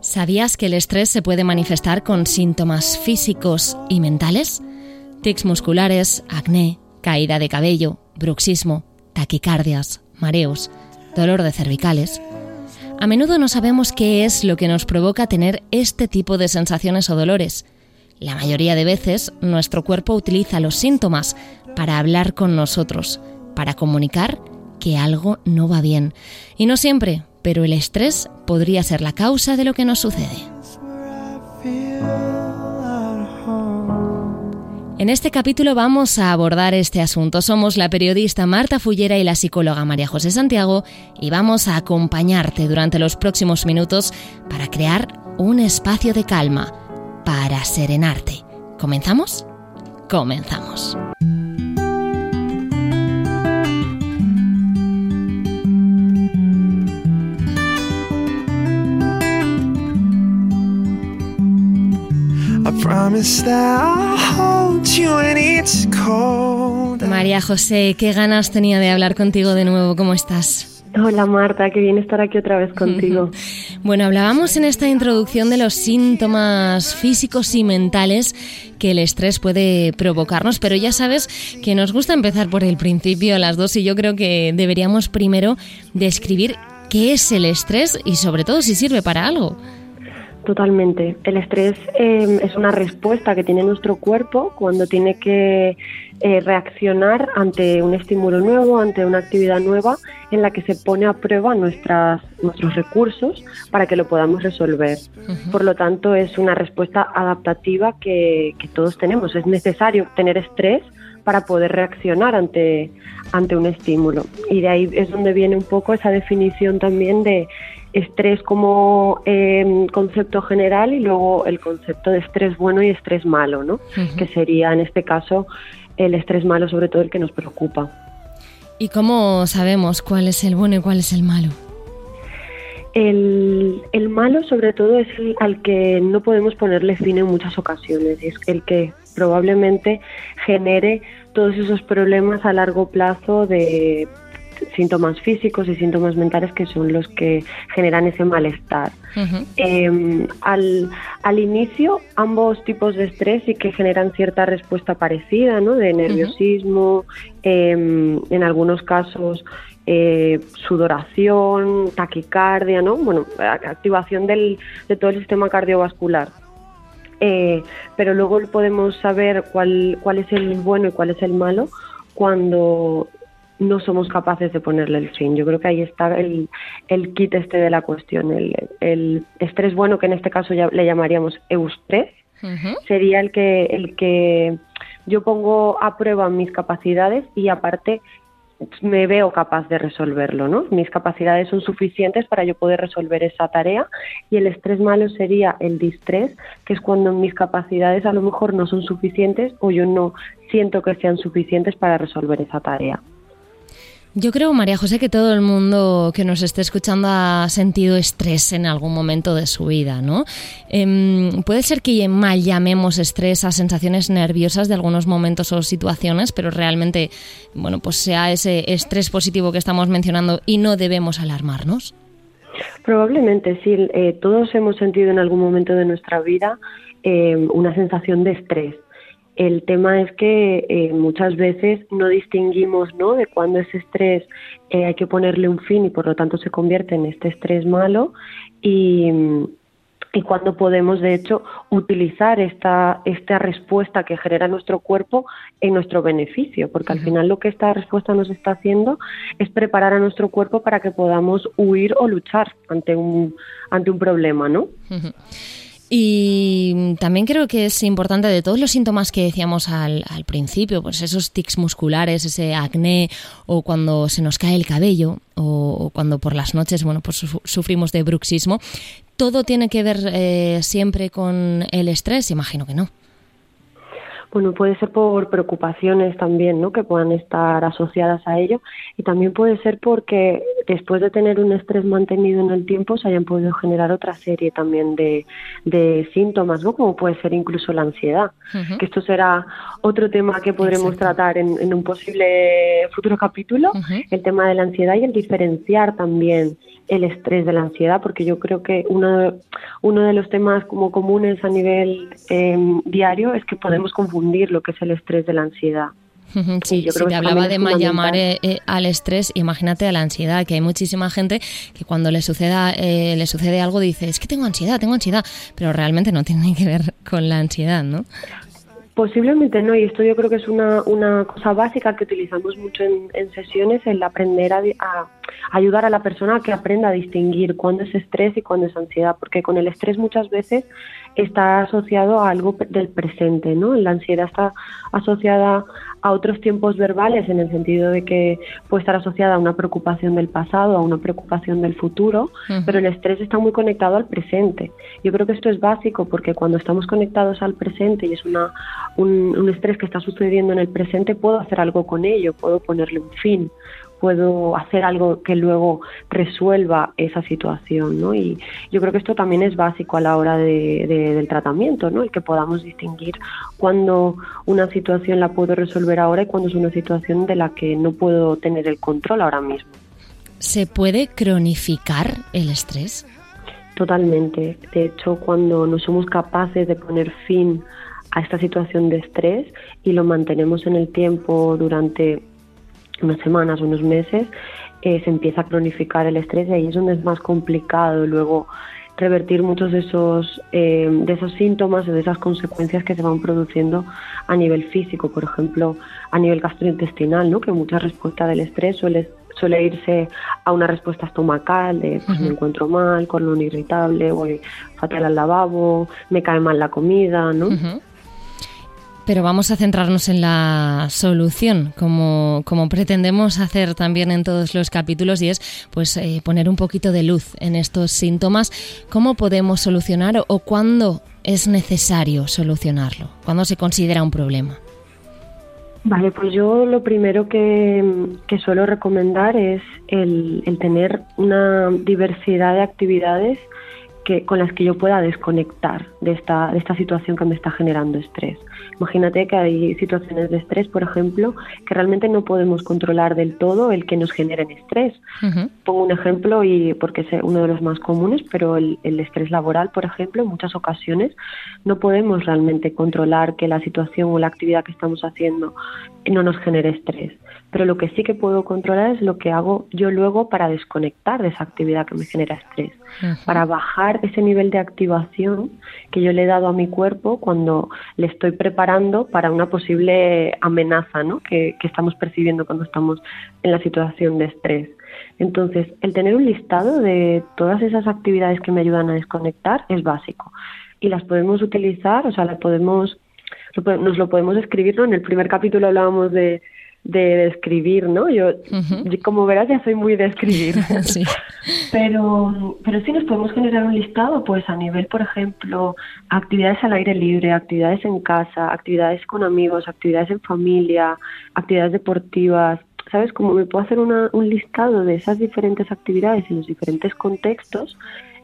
¿Sabías que el estrés se puede manifestar con síntomas físicos y mentales? Tics musculares, acné, caída de cabello, bruxismo, taquicardias, mareos, dolor de cervicales. A menudo no sabemos qué es lo que nos provoca tener este tipo de sensaciones o dolores. La mayoría de veces nuestro cuerpo utiliza los síntomas para hablar con nosotros, para comunicar que algo no va bien. Y no siempre, pero el estrés podría ser la causa de lo que nos sucede. En este capítulo vamos a abordar este asunto. Somos la periodista Marta Fullera y la psicóloga María José Santiago y vamos a acompañarte durante los próximos minutos para crear un espacio de calma, para serenarte. ¿Comenzamos? Comenzamos. María José, qué ganas tenía de hablar contigo de nuevo. ¿Cómo estás? Hola Marta, qué bien estar aquí otra vez contigo. bueno, hablábamos en esta introducción de los síntomas físicos y mentales que el estrés puede provocarnos, pero ya sabes que nos gusta empezar por el principio las dos y yo creo que deberíamos primero describir qué es el estrés y sobre todo si sirve para algo. Totalmente. El estrés em, es una respuesta que tiene nuestro cuerpo cuando tiene que eh, reaccionar ante un estímulo nuevo, ante una actividad nueva en la que se pone a prueba nuestras, nuestros recursos para que lo podamos resolver. Por lo tanto, es una respuesta adaptativa que, que todos tenemos. Es necesario tener estrés para poder reaccionar ante, ante un estímulo. Y de ahí es donde viene un poco esa definición también de estrés como eh, concepto general y luego el concepto de estrés bueno y estrés malo, ¿no? Que sería en este caso el estrés malo, sobre todo el que nos preocupa. ¿Y cómo sabemos cuál es el bueno y cuál es el malo? El, el malo, sobre todo, es el al que no podemos ponerle fin en muchas ocasiones. Es el que probablemente genere todos esos problemas a largo plazo de síntomas físicos y síntomas mentales que son los que generan ese malestar. Em, al, al, inicio, ambos tipos de estrés sí que generan cierta respuesta parecida, ¿no? De nerviosismo, em, en algunos casos eh, sudoración, taquicardia, ¿no? Bueno, activación del, de todo el sistema cardiovascular. Eh, pero luego podemos saber cuál, cuál es el bueno y cuál es el malo cuando no somos capaces de ponerle el fin. Yo creo que ahí está el, el kit este de la cuestión. El, estrés bueno, que en este caso ya le llamaríamos eustrés, sería el que, el que yo pongo a prueba mis capacidades y aparte me veo capaz de resolverlo, ¿no? Mis capacidades son suficientes para yo poder resolver esa tarea y el estrés malo sería el distrés, que es cuando mis capacidades a lo mejor no son suficientes o yo no siento que sean suficientes para resolver esa tarea. Yo creo, María José, que todo el mundo que nos esté escuchando ha sentido estrés en algún momento de su vida, ¿no? Em, puede ser que mal llamemos estrés a sensaciones nerviosas de algunos momentos o situaciones, pero realmente, bueno, pues sea ese estrés positivo que estamos mencionando y no debemos alarmarnos. Probablemente sí. Eh, todos hemos sentido en algún momento de nuestra vida eh, una sensación de estrés el tema es que eh, muchas veces no distinguimos ¿no? de cuándo ese estrés eh, hay que ponerle un fin y por lo tanto se convierte en este estrés malo y, y cuando podemos de hecho utilizar esta, esta respuesta que genera nuestro cuerpo en nuestro beneficio, porque al final lo que esta respuesta nos está haciendo es preparar a nuestro cuerpo para que podamos huir o luchar ante un, ante un problema, ¿no? Y también creo que es importante de todos los síntomas que decíamos al, principio, pues esos tics musculares, ese acné o cuando se nos cae el cabello o, cuando por las noches, bueno, pues sufrimos de bruxismo, todo tiene que ver eh, siempre con el estrés, imagino que no. Bueno, puede ser por preocupaciones también, ¿no? Que puedan estar asociadas a ello y también puede ser porque después de tener un estrés mantenido en el tiempo, se hayan podido generar otra serie también de, síntomas, ¿no? como puede ser incluso la ansiedad, que esto será otro tema que podremos tratar en, un posible futuro capítulo, el tema de la ansiedad y el diferenciar también el estrés de la ansiedad, porque yo creo que uno, uno de los temas como comunes a nivel em, diario es que podemos confundir lo que es el estrés de la ansiedad. Sí, yo creo si te hablaba de llamar eh, eh, al estrés, imagínate a la ansiedad, que hay muchísima gente que cuando le suceda eh, le sucede algo dice, es que tengo ansiedad, tengo ansiedad, pero realmente no tiene que ver con la ansiedad, ¿no? Posiblemente no, y esto yo creo que es una, una cosa básica que utilizamos mucho en, sesiones, el aprender a, ayudar a la persona a que aprenda a distinguir cuándo es estrés y cuándo es ansiedad, porque con el estrés muchas veces está asociado a algo del presente, ¿no? La ansiedad está asociada a otros tiempos verbales en el sentido de que puede estar asociada a una preocupación del pasado, a una preocupación del futuro, pero el estrés está muy conectado al presente. Yo creo que esto es básico porque cuando estamos conectados al presente y es una, un, un estrés que está sucediendo en el presente, puedo hacer algo con ello, puedo ponerle un fin, puedo hacer algo que luego resuelva esa situación, ¿no? Y yo creo que esto también es básico a la hora de, del tratamiento, ¿no? El que podamos distinguir cuando una situación la puedo resolver ahora y cuando es una situación de la que no puedo tener el control ahora mismo. ¿Se puede cronificar el estrés? Totalmente. De hecho, cuando no somos capaces de poner fin a esta situación de estrés y lo mantenemos en el tiempo durante unas semanas, unos meses, eh, se empieza a cronificar el estrés y ahí es donde es más complicado luego revertir muchos de esos, eh, de esos síntomas o de esas consecuencias que se van produciendo a nivel físico, por ejemplo, a nivel gastrointestinal, ¿no? que mucha respuesta del estrés suele, suele irse a una respuesta estomacal de pues me encuentro mal, colon irritable, voy fatal al lavabo, me cae mal la comida, ¿no? Pero vamos a centrarnos en la solución, como, como pretendemos hacer también en todos los capítulos, y es pues eh, poner un poquito de luz en estos síntomas. ¿Cómo podemos solucionar o cuándo es necesario solucionarlo? ¿Cuándo se considera un problema? Vale, pues yo lo primero que, suelo recomendar es el, tener una diversidad de actividades que, con las que yo pueda desconectar de esta, de esta situación que me está generando estrés. Imagínate que hay situaciones de estrés, por ejemplo, que realmente no podemos controlar del todo el que nos generen estrés. Pongo un ejemplo y porque es uno de los más comunes, pero el, el estrés laboral, por ejemplo, en muchas ocasiones no podemos realmente controlar que la situación o la actividad que estamos haciendo no nos genere estrés pero lo que sí que puedo controlar es lo que hago yo luego para desconectar de esa actividad que me genera estrés, para bajar ese nivel de activación que yo le he dado a mi cuerpo cuando le estoy preparando para una posible amenaza ¿no? que, que estamos percibiendo cuando estamos en la situación de estrés. Entonces, el tener un listado de todas esas actividades que me ayudan a desconectar es básico y las podemos utilizar, o sea, las podemos, nos lo podemos escribir, ¿no? En el primer capítulo hablábamos de de escribir, ¿no? Yo, como verás, ya soy muy de escribir. sí. Pero, pero sí nos podemos generar un listado, pues a nivel, por ejemplo, actividades al aire libre, actividades en casa, actividades con amigos, actividades en familia, actividades deportivas. ¿Sabes? Como me puedo hacer una, un listado de esas diferentes actividades en los diferentes contextos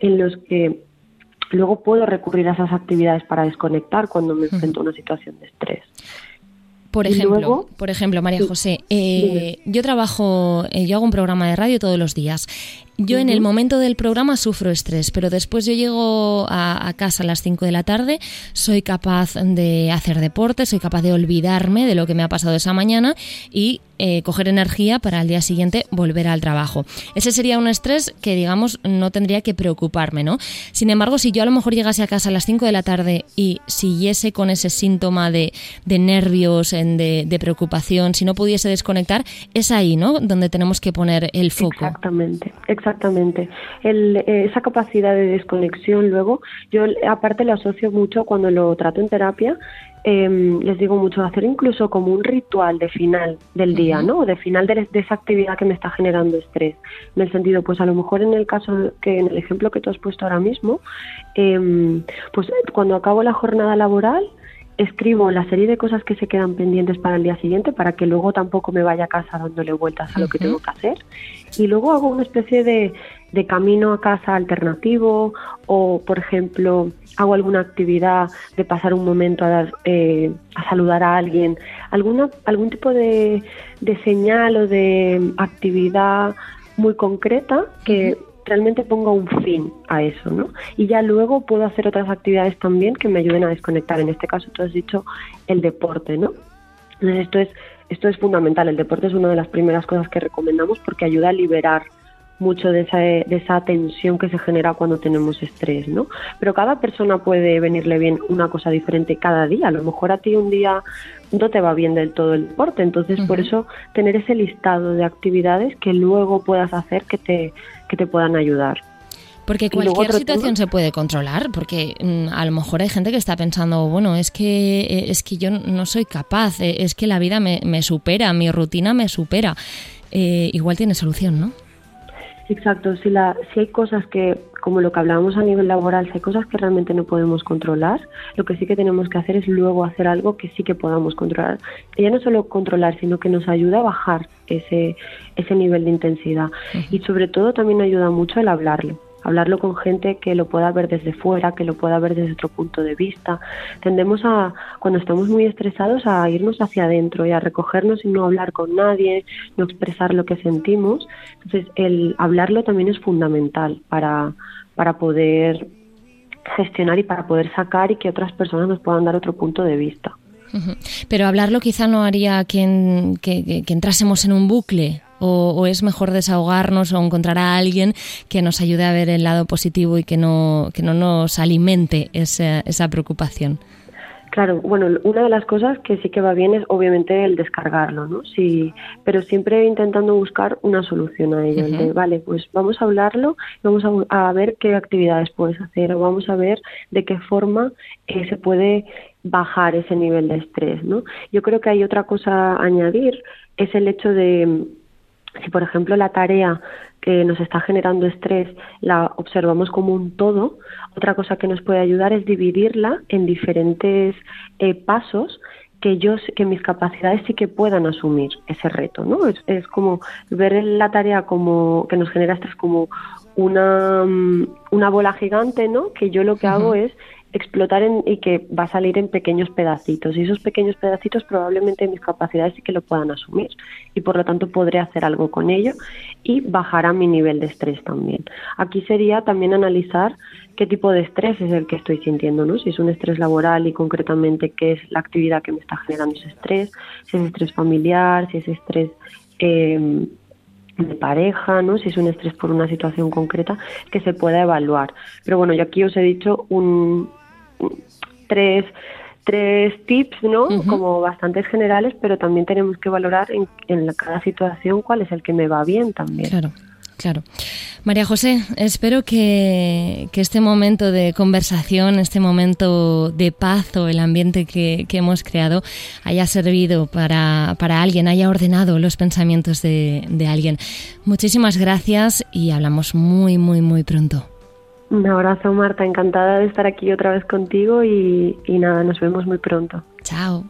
en los que luego puedo recurrir a esas actividades para desconectar cuando me enfrento a una situación de estrés. Por ejemplo, por ejemplo, María José, eh, yo trabajo, eh, yo hago un programa de radio todos los días yo en el momento del programa sufro estrés, pero después yo llego a, casa a las 5 de la tarde, soy capaz de hacer deporte, soy capaz de olvidarme de lo que me ha pasado esa mañana y eh, coger energía para al día siguiente volver al trabajo. Ese sería un estrés que, digamos, no tendría que preocuparme, ¿no? Sin embargo, si yo a lo mejor llegase a casa a las 5 de la tarde y siguiese con ese síntoma de, nervios, de, de, preocupación, si no pudiese desconectar, es ahí, ¿no? Donde tenemos que poner el foco. Exactamente, exactamente Exactamente. Eh, esa capacidad de desconexión luego, yo aparte lo asocio mucho cuando lo trato en terapia, em, les digo mucho, hacer incluso como un ritual de final del día, ¿no? De final de, esa actividad que me está generando estrés. En el sentido, pues a lo mejor en el caso, que en el ejemplo que tú has puesto ahora mismo, em, pues cuando acabo la jornada laboral, escribo la serie de cosas que se quedan pendientes para el día siguiente para que luego tampoco me vaya a casa dándole vueltas a lo que tengo que hacer. Y luego hago una especie de, de camino a casa alternativo o, por ejemplo, hago alguna actividad de pasar un momento a, dar, eh, a saludar a alguien, alguna, algún tipo de, de señal o de actividad muy concreta que realmente ponga un fin a eso, ¿no? Y ya luego puedo hacer otras actividades también que me ayuden a desconectar. En este caso tú has dicho el deporte, ¿no? Entonces esto es, esto es fundamental. El deporte es una de las primeras cosas que recomendamos porque ayuda a liberar mucho de esa, de esa tensión que se genera cuando tenemos estrés, ¿no? Pero cada persona puede venirle bien una cosa diferente cada día. A lo mejor a ti un día no te va bien del todo el deporte, entonces por eso tener ese listado de actividades que luego puedas hacer que te, que te puedan ayudar. Porque cualquier situación se puede controlar, porque mm, a lo mejor hay gente que está pensando, bueno, es que, eh, es que yo no soy capaz, eh, es que la vida me, me supera, mi rutina me supera. Eh, igual tiene solución, ¿no? Exacto, si, la, si hay cosas que, como lo que hablábamos a nivel laboral, si hay cosas que realmente no podemos controlar, lo que sí que tenemos que hacer es luego hacer algo que sí que podamos controlar. Y ya no solo controlar, sino que nos ayuda a bajar ese, ese nivel de intensidad. Y sobre todo también ayuda mucho el hablarlo hablarlo con gente que lo pueda ver desde fuera, que lo pueda ver desde otro punto de vista. Tendemos a, cuando estamos muy estresados, a irnos hacia adentro y a recogernos y no hablar con nadie, no expresar lo que sentimos. Entonces, el hablarlo también es fundamental para, para poder gestionar y para poder sacar y que otras personas nos puedan dar otro punto de vista. Pero hablarlo quizá no haría que, que entrásemos en un bucle o, es mejor desahogarnos o encontrar a alguien que nos ayude a ver el lado positivo y que no, que no nos alimente esa, esa preocupación? Claro, bueno, una de las cosas que sí que va bien es obviamente el descargarlo, ¿no? Sí, pero siempre intentando buscar una solución a ello. vale, pues vamos a hablarlo, vamos a, ver qué actividades puedes hacer o vamos a ver de qué forma eh, se puede bajar ese nivel de estrés, ¿no? Yo creo que hay otra cosa a añadir, es el hecho de si, por ejemplo, la tarea que nos está generando estrés la observamos como un todo, otra cosa que nos puede ayudar es dividirla en diferentes eh, pasos que yo que mis capacidades sí que puedan asumir ese reto, ¿no? Es, es como ver la tarea como que nos genera estrés como una, mm, una bola gigante, ¿no? Que yo lo que hago es explotar en, y que va a salir en pequeños pedacitos. Y esos pequeños pedacitos probablemente mis capacidades sí que lo puedan asumir. Y por lo tanto podré hacer algo con ello y bajará mi nivel de estrés también. Aquí sería también analizar qué tipo de estrés es el que estoy sintiendo, ¿no? Si es un estrés laboral y concretamente qué es la actividad que me está generando ese estrés, si es estrés familiar, si es estrés eh, de pareja, ¿no? Si es un estrés por una situación concreta, que se pueda evaluar. Pero bueno, yo aquí os he dicho un, tres, tres tips, ¿no? Como bastantes generales, pero también tenemos que valorar en, en cada situación cuál es el que me va bien también. Claro. Claro. María José, espero que, este momento de conversación, este momento de paz o el ambiente que, hemos creado haya servido para, alguien, haya ordenado los pensamientos de, alguien. Muchísimas gracias y hablamos muy, muy, muy pronto. Un abrazo, Marta. Encantada de estar aquí otra vez contigo y, y nada, nos vemos muy pronto. Chao.